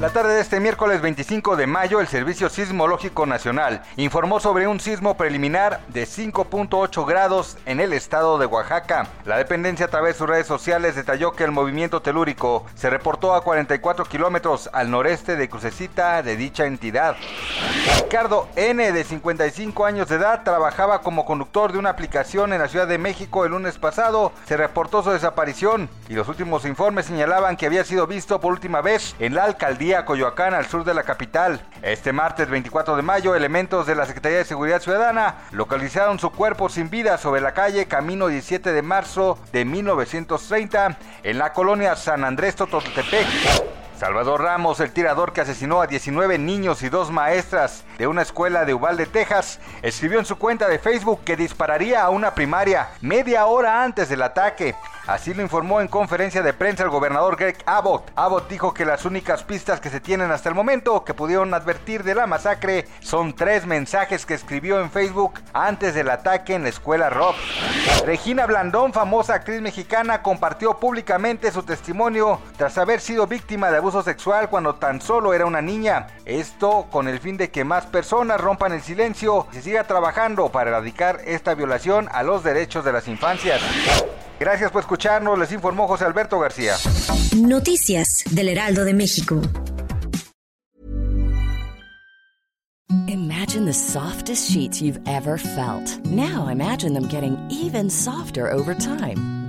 La tarde de este miércoles 25 de mayo, el Servicio Sismológico Nacional informó sobre un sismo preliminar de 5.8 grados en el estado de Oaxaca. La dependencia a través de sus redes sociales detalló que el movimiento telúrico se reportó a 44 kilómetros al noreste de Crucecita de dicha entidad. Ricardo N., de 55 años de edad, trabajaba como conductor de una aplicación en la Ciudad de México el lunes pasado. Se reportó su desaparición y los últimos informes señalaban que había sido visto por última vez en la alcaldía Coyoacán, al sur de la capital. Este martes 24 de mayo, elementos de la Secretaría de Seguridad Ciudadana localizaron su cuerpo sin vida sobre la calle Camino 17 de marzo de 1930 en la colonia San Andrés Tototepec. Salvador Ramos, el tirador que asesinó a 19 niños y dos maestras de una escuela de Uvalde, Texas, escribió en su cuenta de Facebook que dispararía a una primaria media hora antes del ataque. Así lo informó en conferencia de prensa el gobernador Greg Abbott. Abbott dijo que las únicas pistas que se tienen hasta el momento que pudieron advertir de la masacre son tres mensajes que escribió en Facebook antes del ataque en la escuela Rock. Regina Blandón, famosa actriz mexicana, compartió públicamente su testimonio tras haber sido víctima de abuso sexual cuando tan solo era una niña. Esto con el fin de que más personas rompan el silencio y se siga trabajando para erradicar esta violación a los derechos de las infancias. Gracias por escucharnos, les informó José Alberto García. Noticias del Heraldo de México. Imagine the softest sheets you've ever felt. Now imagine them getting even softer over time.